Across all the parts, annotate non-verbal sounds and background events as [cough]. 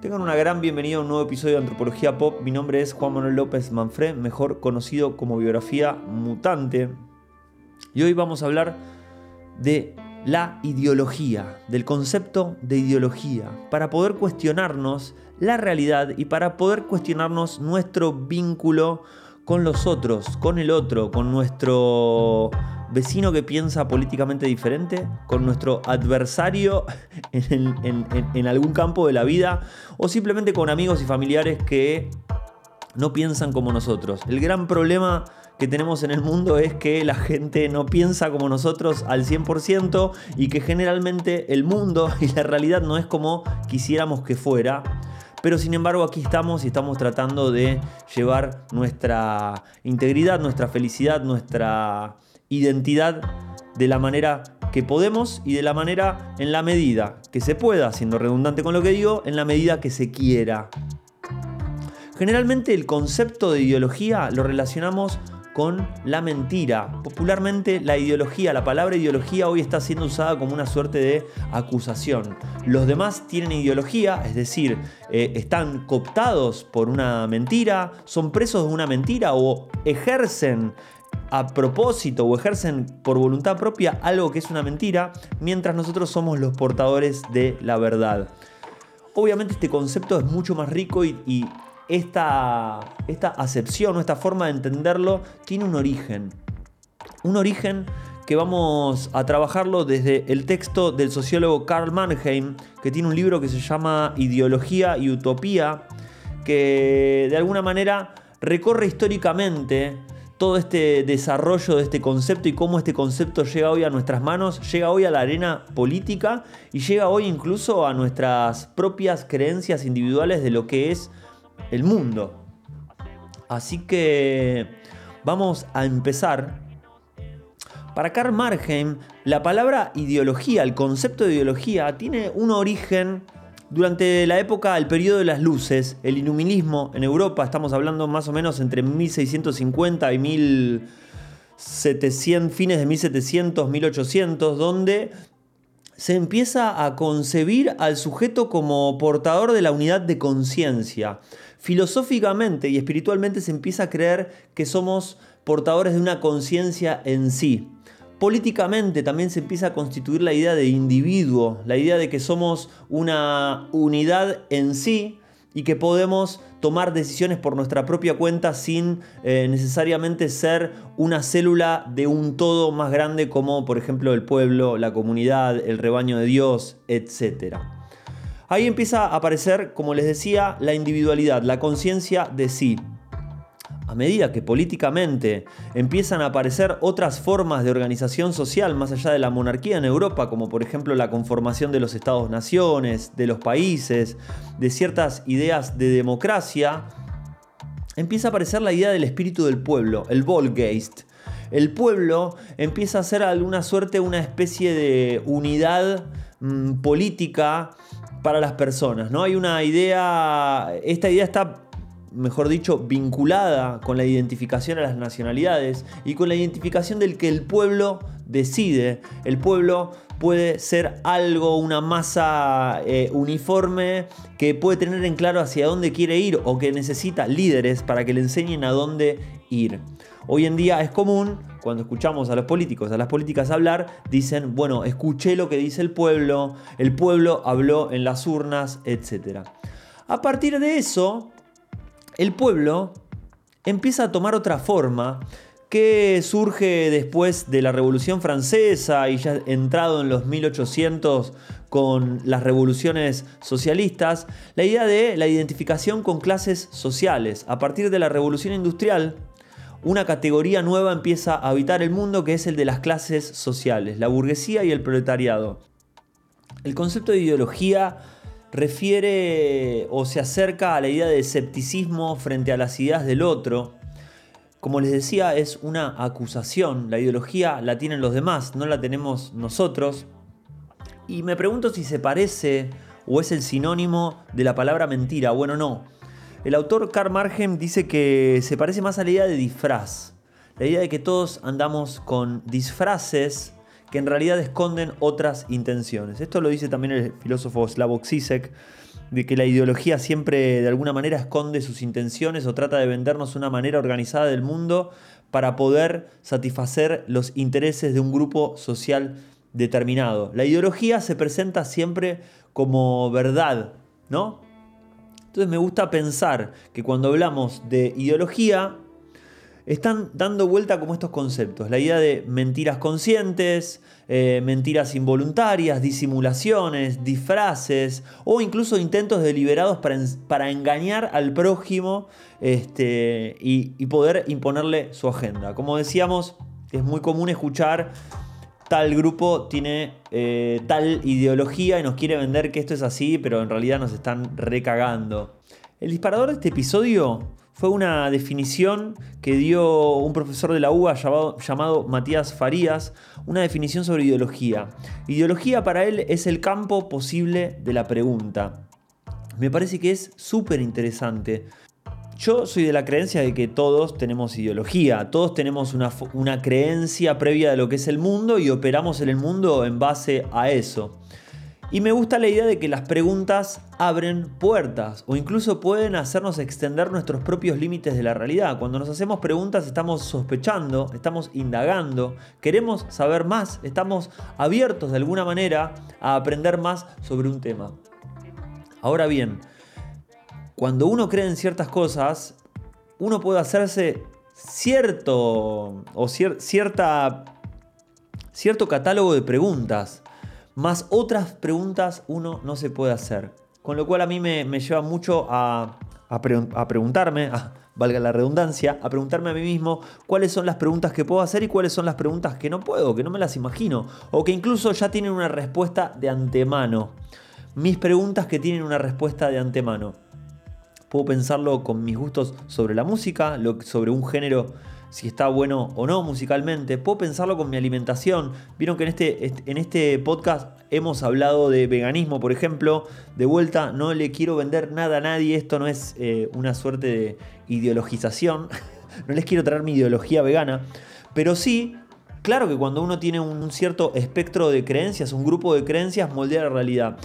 Tengan una gran bienvenida a un nuevo episodio de Antropología Pop. Mi nombre es Juan Manuel López Manfred, mejor conocido como Biografía Mutante. Y hoy vamos a hablar de la ideología, del concepto de ideología, para poder cuestionarnos la realidad y para poder cuestionarnos nuestro vínculo con los otros, con el otro, con nuestro vecino que piensa políticamente diferente, con nuestro adversario [laughs] en, algún campo de la vida, o simplemente con amigos y familiares que no piensan como nosotros. El gran problema que tenemos en el mundo es que la gente no piensa como nosotros al 100% y que generalmente el mundo [laughs] y la realidad no es como quisiéramos que fuera. Pero sin embargo aquí estamos y estamos tratando de llevar nuestra integridad, nuestra felicidad, nuestra identidad de la manera que podemos y de la manera en la medida que se pueda, siendo redundante con lo que digo, en la medida que se quiera. Generalmente el concepto de ideología lo relacionamos con la mentira. Popularmente la ideología, la palabra ideología hoy está siendo usada como una suerte de acusación. Los demás tienen ideología, es decir, eh, están cooptados por una mentira, son presos de una mentira o ejercen a propósito o ejercen por voluntad propia algo que es una mentira, mientras nosotros somos los portadores de la verdad. Obviamente este concepto es mucho más rico y, esta, esta acepción o esta forma de entenderlo tiene un origen. Un origen que vamos a trabajarlo desde el texto del sociólogo Karl Mannheim, que tiene un libro que se llama Ideología y Utopía, que de alguna manera recorre históricamente todo este desarrollo de este concepto y cómo este concepto llega hoy a nuestras manos, llega hoy a la arena política y llega hoy incluso a nuestras propias creencias individuales de lo que es el mundo. Así que vamos a empezar. Para Karl Marheim, la palabra ideología, el concepto de ideología, tiene un origen durante la época, el periodo de las luces, el iluminismo en Europa, estamos hablando más o menos entre 1650 y 1700, fines de 1700, 1800, donde se empieza a concebir al sujeto como portador de la unidad de conciencia. Filosóficamente y espiritualmente se empieza a creer que somos portadores de una conciencia en sí. Políticamente también se empieza a constituir la idea de individuo, la idea de que somos una unidad en sí y que podemos tomar decisiones por nuestra propia cuenta sin eh, necesariamente ser una célula de un todo más grande como por ejemplo el pueblo, la comunidad, el rebaño de Dios, etc. Ahí empieza a aparecer, como les decía, la individualidad, la conciencia de sí a medida que políticamente empiezan a aparecer otras formas de organización social más allá de la monarquía en Europa, como por ejemplo la conformación de los estados-naciones, de los países, de ciertas ideas de democracia, empieza a aparecer la idea del espíritu del pueblo, el Volgeist. El pueblo empieza a ser alguna suerte una especie de unidad mm, política para las personas, ¿no? Hay una idea, esta idea está mejor dicho, vinculada con la identificación a las nacionalidades y con la identificación del que el pueblo decide. El pueblo puede ser algo, una masa eh, uniforme que puede tener en claro hacia dónde quiere ir o que necesita líderes para que le enseñen a dónde ir. Hoy en día es común, cuando escuchamos a los políticos, a las políticas hablar, dicen, bueno, escuché lo que dice el pueblo, el pueblo habló en las urnas, etc. A partir de eso, el pueblo empieza a tomar otra forma que surge después de la Revolución Francesa y ya entrado en los 1800 con las revoluciones socialistas, la idea de la identificación con clases sociales. A partir de la Revolución Industrial, una categoría nueva empieza a habitar el mundo que es el de las clases sociales, la burguesía y el proletariado. El concepto de ideología refiere o se acerca a la idea de escepticismo frente a las ideas del otro. Como les decía, es una acusación. La ideología la tienen los demás, no la tenemos nosotros. Y me pregunto si se parece o es el sinónimo de la palabra mentira. Bueno, no. El autor Karl Margem dice que se parece más a la idea de disfraz. La idea de que todos andamos con disfraces que en realidad esconden otras intenciones. Esto lo dice también el filósofo Slavoj Zizek, de que la ideología siempre de alguna manera esconde sus intenciones o trata de vendernos una manera organizada del mundo para poder satisfacer los intereses de un grupo social determinado. La ideología se presenta siempre como verdad, ¿no? Entonces me gusta pensar que cuando hablamos de ideología, están dando vuelta como estos conceptos. La idea de mentiras conscientes, eh, mentiras involuntarias, disimulaciones, disfraces o incluso intentos deliberados para, engañar al prójimo este, y, poder imponerle su agenda. Como decíamos, es muy común escuchar tal grupo tiene eh, tal ideología y nos quiere vender que esto es así, pero en realidad nos están recagando. El disparador de este episodio fue una definición que dio un profesor de la UBA llamado, Matías Farías, una definición sobre ideología. Ideología para él es el campo posible de la pregunta. Me parece que es súper interesante. Yo soy de la creencia de que todos tenemos ideología, todos tenemos una, una creencia previa de lo que es el mundo y operamos en el mundo en base a eso. Y me gusta la idea de que las preguntas abren puertas o incluso pueden hacernos extender nuestros propios límites de la realidad. Cuando nos hacemos preguntas estamos sospechando, estamos indagando, queremos saber más, estamos abiertos de alguna manera a aprender más sobre un tema. Ahora bien, cuando uno cree en ciertas cosas, uno puede hacerse cierto o cierta, cierto catálogo de preguntas más otras preguntas uno no se puede hacer. Con lo cual a mí me, lleva mucho a, preguntarme, valga la redundancia, a preguntarme a mí mismo cuáles son las preguntas que puedo hacer y cuáles son las preguntas que no puedo, que no me las imagino, o que incluso ya tienen una respuesta de antemano. Mis preguntas que tienen una respuesta de antemano. Puedo pensarlo con mis gustos sobre la música, sobre un género si está bueno o no musicalmente. Puedo pensarlo con mi alimentación. Vieron que en este, en este podcast hemos hablado de veganismo, por ejemplo. De vuelta, no le quiero vender nada a nadie. Esto no es eh, una suerte de ideologización. [laughs] no les quiero traer mi ideología vegana. Pero sí, claro que cuando uno tiene un cierto espectro de creencias, un grupo de creencias, moldea la realidad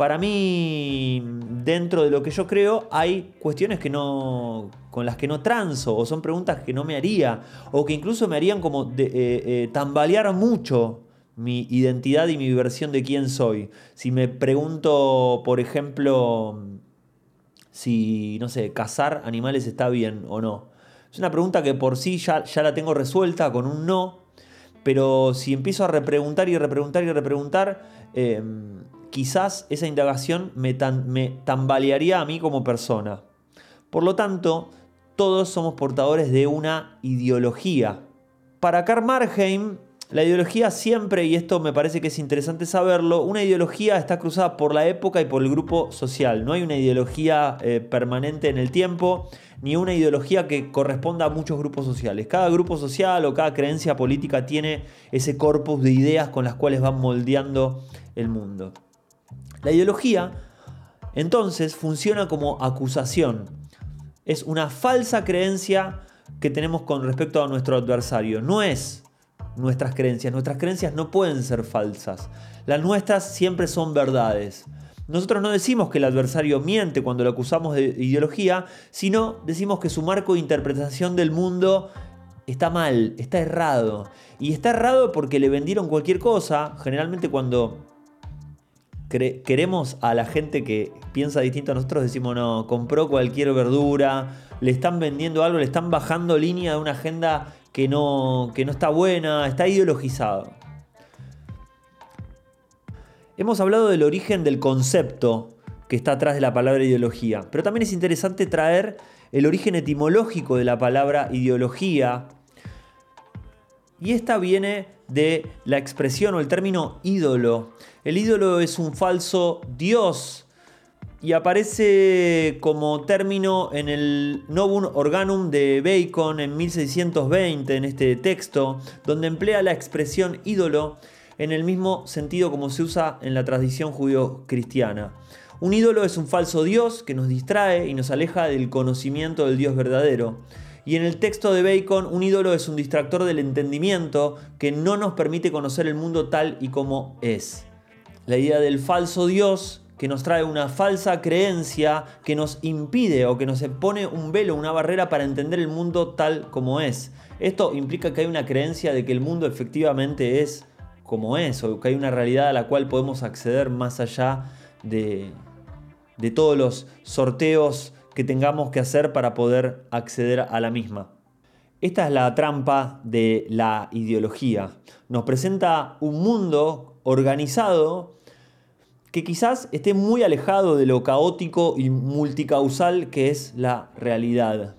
para mí, dentro de lo que yo creo, hay cuestiones que no, con las que no transo, o son preguntas que no me haría, o que incluso me harían como de, eh, eh, tambalear mucho mi identidad y mi versión de quién soy. Si me pregunto, por ejemplo, si, no sé, cazar animales está bien o no. Es una pregunta que por sí ya, ya la tengo resuelta con un no, pero si empiezo a repreguntar y repreguntar y repreguntar, em, quizás esa indagación me, tambalearía a mí como persona. Por lo tanto, todos somos portadores de una ideología. Para Karl Marheim, la ideología siempre, y esto me parece que es interesante saberlo, una ideología está cruzada por la época y por el grupo social. No hay una ideología eh, permanente en el tiempo, ni una ideología que corresponda a muchos grupos sociales. Cada grupo social o cada creencia política tiene ese corpus de ideas con las cuales van moldeando el mundo. La ideología, entonces, funciona como acusación. Es una falsa creencia que tenemos con respecto a nuestro adversario. No es nuestras creencias. Nuestras creencias no pueden ser falsas. Las nuestras siempre son verdades. Nosotros no decimos que el adversario miente cuando lo acusamos de ideología, sino decimos que su marco de interpretación del mundo está mal, está errado. Y está errado porque le vendieron cualquier cosa. Generalmente cuando queremos a la gente que piensa distinto a nosotros, decimos, no, compró cualquier verdura, le están vendiendo algo, le están bajando línea de una agenda que no, que no está buena, está ideologizado. Hemos hablado del origen del concepto que está atrás de la palabra ideología, pero también es interesante traer el origen etimológico de la palabra ideología. Y esta viene de la expresión o el término ídolo. El ídolo es un falso dios y aparece como término en el Novum Organum de Bacon en 1620 en este texto, donde emplea la expresión ídolo en el mismo sentido como se usa en la tradición judío-cristiana. Un ídolo es un falso dios que nos distrae y nos aleja del conocimiento del Dios verdadero. Y en el texto de Bacon, un ídolo es un distractor del entendimiento que no nos permite conocer el mundo tal y como es. La idea del falso Dios que nos trae una falsa creencia que nos impide o que nos pone un velo, una barrera para entender el mundo tal como es. Esto implica que hay una creencia de que el mundo efectivamente es como es, o que hay una realidad a la cual podemos acceder más allá de, de todos los sorteos que tengamos que hacer para poder acceder a la misma. Esta es la trampa de la ideología. Nos presenta un mundo organizado que quizás esté muy alejado de lo caótico y multicausal que es la realidad.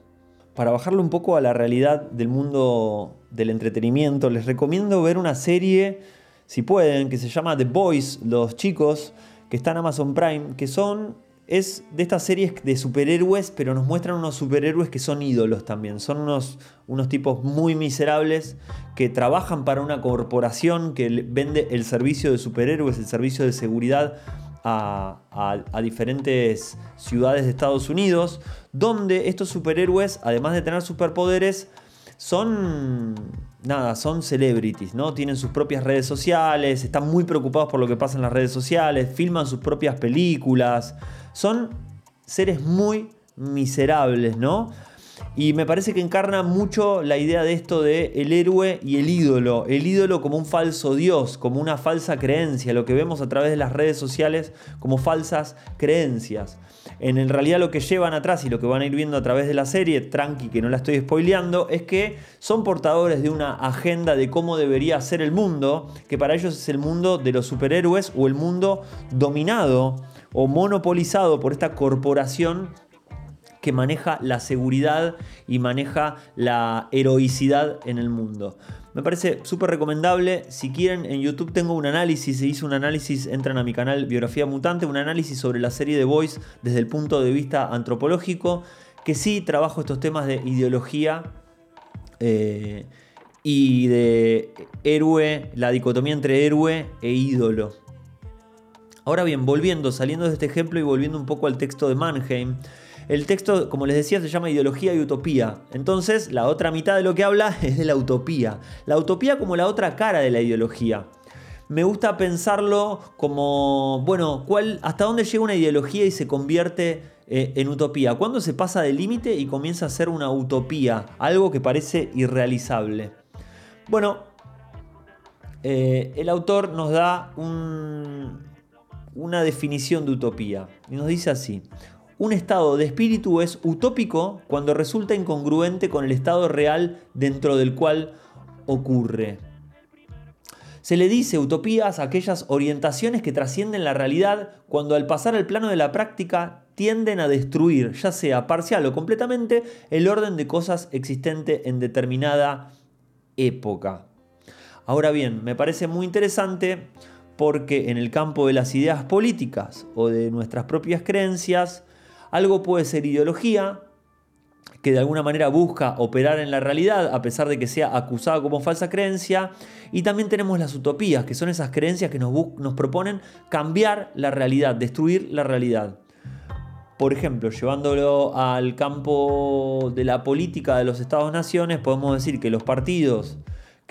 Para bajarlo un poco a la realidad del mundo del entretenimiento, les recomiendo ver una serie, si pueden, que se llama The Boys, los chicos, que está en Amazon Prime, que son es de estas series de superhéroes, pero nos muestran unos superhéroes que son ídolos también. Son unos, unos tipos muy miserables que trabajan para una corporación que vende el servicio de superhéroes, el servicio de seguridad a, a, diferentes ciudades de Estados Unidos, donde estos superhéroes, además de tener superpoderes, son nada, son celebrities, ¿no? Tienen sus propias redes sociales, están muy preocupados por lo que pasa en las redes sociales, filman sus propias películas. Son seres muy miserables, ¿no? Y me parece que encarna mucho la idea de esto de el héroe y el ídolo. El ídolo como un falso dios, como una falsa creencia, lo que vemos a través de las redes sociales como falsas creencias. En realidad lo que llevan atrás y lo que van a ir viendo a través de la serie, tranqui que no la estoy spoileando, es que son portadores de una agenda de cómo debería ser el mundo, que para ellos es el mundo de los superhéroes o el mundo dominado o monopolizado por esta corporación que maneja la seguridad y maneja la heroicidad en el mundo. Me parece súper recomendable. Si quieren, en YouTube tengo un análisis. Se hizo un análisis, entran a mi canal Biografía Mutante, un análisis sobre la serie de Voice desde el punto de vista antropológico. Que sí trabajo estos temas de ideología eh, y de héroe, la dicotomía entre héroe e ídolo. Ahora bien, volviendo, saliendo de este ejemplo y volviendo un poco al texto de Mannheim, el texto, como les decía, se llama Ideología y Utopía. Entonces, la otra mitad de lo que habla [laughs] es de la utopía. La utopía como la otra cara de la ideología. Me gusta pensarlo como, bueno, ¿cuál, ¿hasta dónde llega una ideología y se convierte eh, en utopía? ¿Cuándo se pasa del límite y comienza a ser una utopía? Algo que parece irrealizable. Bueno, eh, el autor nos da un, una definición de utopía. Y nos dice así, un estado de espíritu es utópico cuando resulta incongruente con el estado real dentro del cual ocurre. Se le dice utopías a aquellas orientaciones que trascienden la realidad cuando al pasar al plano de la práctica tienden a destruir, ya sea parcial o completamente, el orden de cosas existente en determinada época. Ahora bien, me parece muy interesante porque en el campo de las ideas políticas o de nuestras propias creencias, algo puede ser ideología, que de alguna manera busca operar en la realidad a pesar de que sea acusado como falsa creencia. Y también tenemos las utopías, que son esas creencias que nos, nos proponen cambiar la realidad, destruir la realidad. Por ejemplo, llevándolo al campo de la política de los Estados-naciones, podemos decir que los partidos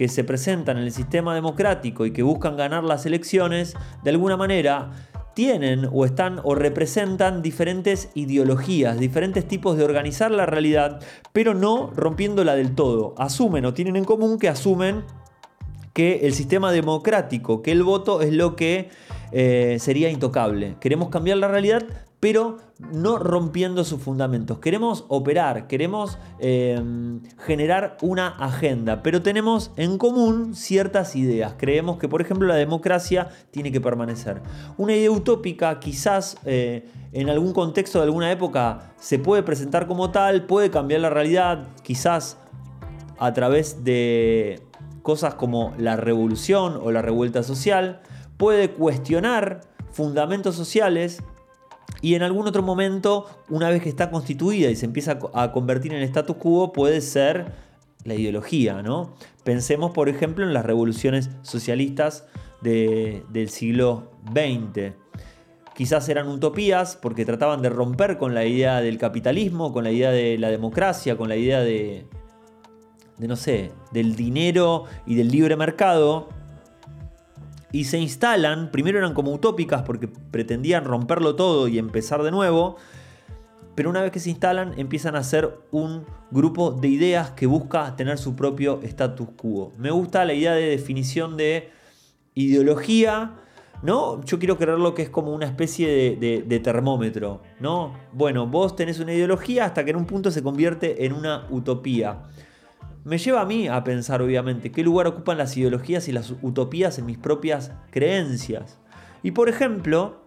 que se presentan en el sistema democrático y que buscan ganar las elecciones, de alguna manera tienen o están o representan diferentes ideologías, diferentes tipos de organizar la realidad, pero no rompiéndola del todo. Asumen o tienen en común que asumen que el sistema democrático, que el voto es lo que eh, sería intocable. Queremos cambiar la realidad, pero no rompiendo sus fundamentos. Queremos operar, queremos em, generar una agenda, pero tenemos en común ciertas ideas. Creemos que, por ejemplo, la democracia tiene que permanecer. Una idea utópica quizás eh, en algún contexto de alguna época se puede presentar como tal, puede cambiar la realidad, quizás a través de cosas como la revolución o la revuelta social, puede cuestionar fundamentos sociales y en algún otro momento, una vez que está constituida y se empieza a convertir en status quo, puede ser la ideología, ¿no? Pensemos, por ejemplo, en las revoluciones socialistas del siglo XX. Quizás eran utopías porque trataban de romper con la idea del capitalismo, con la idea de la democracia, con la idea de, de no sé, del dinero y del libre mercado. Y se instalan, primero eran como utópicas porque pretendían romperlo todo y empezar de nuevo, pero una vez que se instalan empiezan a ser un grupo de ideas que busca tener su propio status quo. Me gusta la idea de definición de ideología, ¿no? Yo quiero creerlo que es como una especie de, termómetro, ¿no? Bueno, vos tenés una ideología hasta que en un punto se convierte en una utopía. Me lleva a mí a pensar, obviamente, qué lugar ocupan las ideologías y las utopías en mis propias creencias. Y por ejemplo,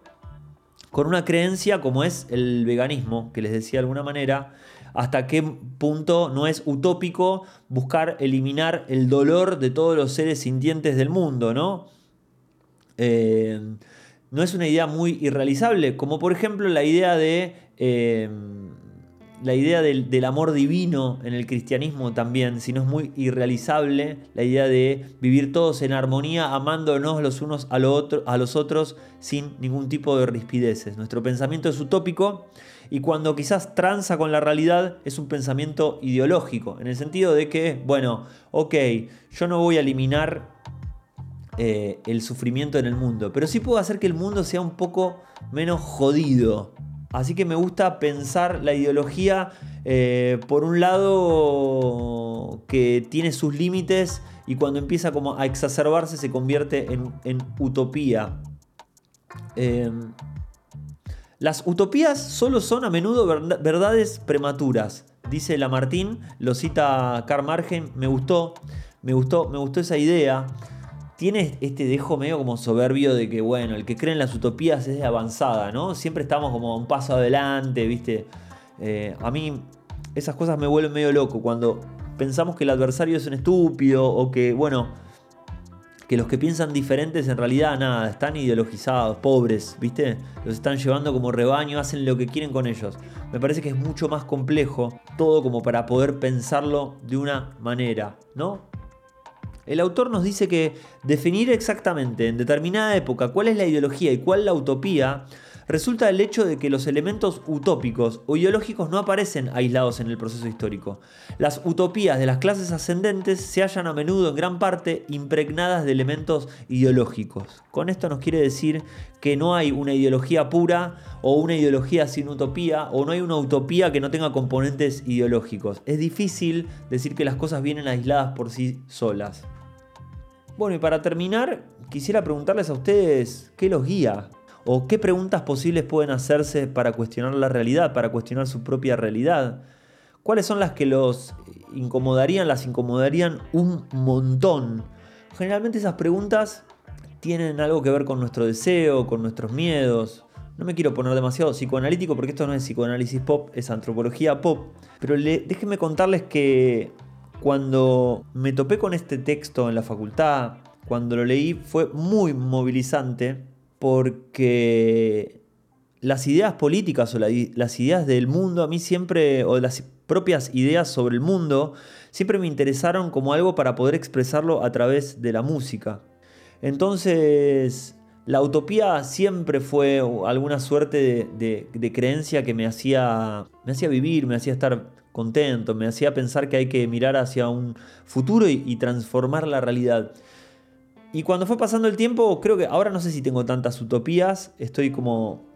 con una creencia como es el veganismo, que les decía de alguna manera, hasta qué punto no es utópico buscar eliminar el dolor de todos los seres sintientes del mundo, ¿no? Eh, no es una idea muy irrealizable, como por ejemplo la idea de... Eh, la idea del, amor divino en el cristianismo también, si no es muy irrealizable, la idea de vivir todos en armonía, amándonos los unos a, los otros sin ningún tipo de rispideces. Nuestro pensamiento es utópico y cuando quizás tranza con la realidad es un pensamiento ideológico, en el sentido de que, bueno, ok, yo no voy a eliminar eh, el sufrimiento en el mundo, pero sí puedo hacer que el mundo sea un poco menos jodido. Así que me gusta pensar la ideología eh, por un lado que tiene sus límites y cuando empieza como a exacerbarse se convierte en, utopía. Em, las utopías solo son a menudo verdades prematuras, dice Lamartine, lo cita Karl Margen, me gustó, me gustó, me gustó esa idea tiene este dejo medio como soberbio de que, bueno, el que cree en las utopías es de avanzada, ¿no? Siempre estamos como un paso adelante, ¿viste? Eh, a mí esas cosas me vuelven medio loco cuando pensamos que el adversario es un estúpido o que, bueno, que los que piensan diferentes en realidad nada, están ideologizados, pobres, ¿viste? Los están llevando como rebaño, hacen lo que quieren con ellos. Me parece que es mucho más complejo todo como para poder pensarlo de una manera, ¿no? El autor nos dice que definir exactamente en determinada época cuál es la ideología y cuál la utopía resulta del hecho de que los elementos utópicos o ideológicos no aparecen aislados en el proceso histórico. Las utopías de las clases ascendentes se hallan a menudo en gran parte impregnadas de elementos ideológicos. Con esto nos quiere decir que no hay una ideología pura o una ideología sin utopía o no hay una utopía que no tenga componentes ideológicos. Es difícil decir que las cosas vienen aisladas por sí solas. Bueno, y para terminar, quisiera preguntarles a ustedes qué los guía o qué preguntas posibles pueden hacerse para cuestionar la realidad, para cuestionar su propia realidad. ¿Cuáles son las que los incomodarían, las incomodarían un montón? Generalmente esas preguntas tienen algo que ver con nuestro deseo, con nuestros miedos. No me quiero poner demasiado psicoanalítico porque esto no es psicoanálisis pop, es antropología pop. Pero déjenme contarles que cuando me topé con este texto en la facultad, cuando lo leí, fue muy movilizante porque las ideas políticas o las ideas del mundo a mí siempre, o las propias ideas sobre el mundo, siempre me interesaron como algo para poder expresarlo a través de la música. Entonces, la utopía siempre fue alguna suerte de, creencia que me hacía, me hacía vivir, me hacía estar contento, me hacía pensar que hay que mirar hacia un futuro y, transformar la realidad. Y cuando fue pasando el tiempo, creo que ahora no sé si tengo tantas utopías, estoy como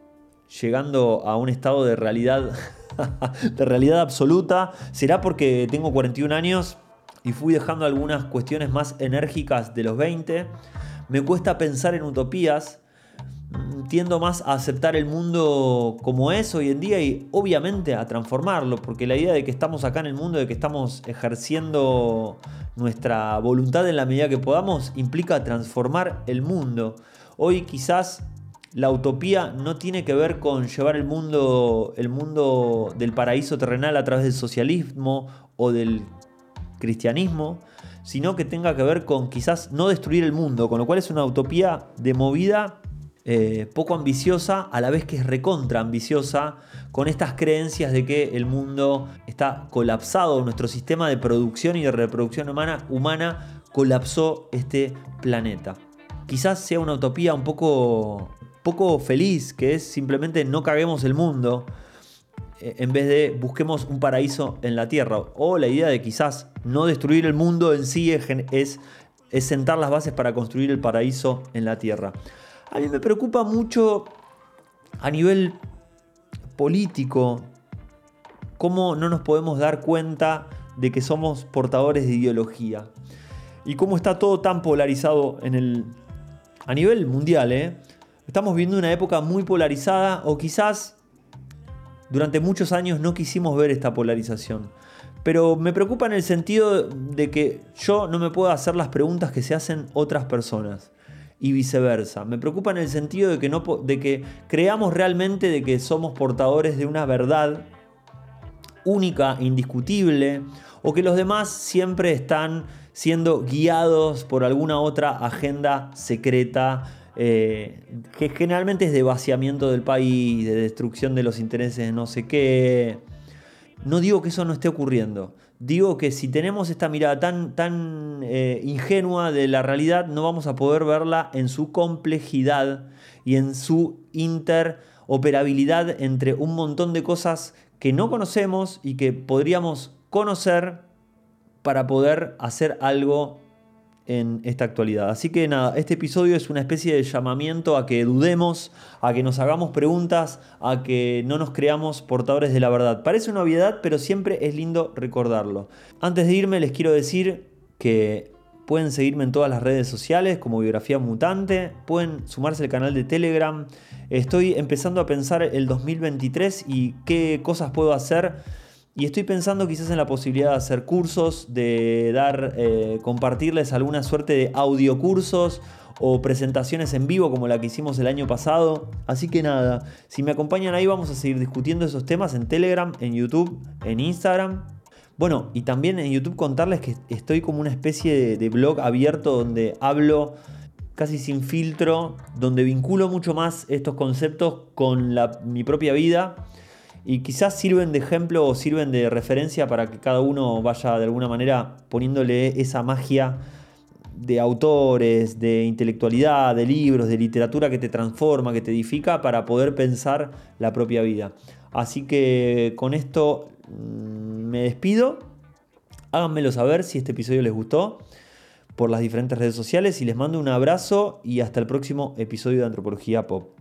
llegando a un estado de realidad, [laughs] de realidad absoluta. ¿Será porque tengo 41 años y fui dejando algunas cuestiones más enérgicas de los 20? Me cuesta pensar en utopías tiendo más a aceptar el mundo como es hoy en día y obviamente a transformarlo, porque la idea de que estamos acá en el mundo, de que estamos ejerciendo nuestra voluntad en la medida que podamos, implica transformar el mundo. Hoy quizás la utopía no tiene que ver con llevar el mundo, el mundo del paraíso terrenal a través del socialismo o del cristianismo, sino que tenga que ver con quizás no destruir el mundo, con lo cual es una utopía de movida eh, poco ambiciosa, a la vez que es recontra ambiciosa, con estas creencias de que el mundo está colapsado, nuestro sistema de producción y de reproducción humana, colapsó este planeta. Quizás sea una utopía un poco, poco feliz, que es simplemente no caguemos el mundo, eh, en vez de busquemos un paraíso en la tierra. O la idea de quizás no destruir el mundo en sí es es sentar las bases para construir el paraíso en la tierra. A mí me preocupa mucho a nivel político cómo no nos podemos dar cuenta de que somos portadores de ideología y cómo está todo tan polarizado en el, a nivel mundial. ¿eh? Estamos viviendo una época muy polarizada o quizás durante muchos años no quisimos ver esta polarización. Pero me preocupa en el sentido de que yo no me puedo hacer las preguntas que se hacen otras personas y viceversa. Me preocupa en el sentido de que, no, de que creamos realmente de que somos portadores de una verdad única, indiscutible, o que los demás siempre están siendo guiados por alguna otra agenda secreta, eh, que generalmente es de vaciamiento del país, de destrucción de los intereses de no sé qué. No digo que eso no esté ocurriendo. Digo que si tenemos esta mirada tan, tan eh, ingenua de la realidad, no vamos a poder verla en su complejidad y en su interoperabilidad entre un montón de cosas que no conocemos y que podríamos conocer para poder hacer algo en esta actualidad. Así que nada, este episodio es una especie de llamamiento a que dudemos, a que nos hagamos preguntas, a que no nos creamos portadores de la verdad. Parece una obviedad, pero siempre es lindo recordarlo. Antes de irme les quiero decir que pueden seguirme en todas las redes sociales como Biografía Mutante, pueden sumarse al canal de Telegram. Estoy empezando a pensar el 2023 y qué cosas puedo hacer y estoy pensando quizás en la posibilidad de hacer cursos, de dar, eh, compartirles alguna suerte de audiocursos o presentaciones en vivo como la que hicimos el año pasado. Así que nada, si me acompañan ahí vamos a seguir discutiendo esos temas en Telegram, en YouTube, en Instagram. Bueno, y también en YouTube contarles que estoy como una especie de, blog abierto donde hablo casi sin filtro, donde vinculo mucho más estos conceptos con mi propia vida y quizás sirven de ejemplo o sirven de referencia para que cada uno vaya de alguna manera poniéndole esa magia de autores, de intelectualidad, de libros, de literatura que te transforma, que te edifica para poder pensar la propia vida. Así que con esto mm, me despido. Háganmelo saber si este episodio les gustó por las diferentes redes sociales y les mando un abrazo y hasta el próximo episodio de Antropología Pop.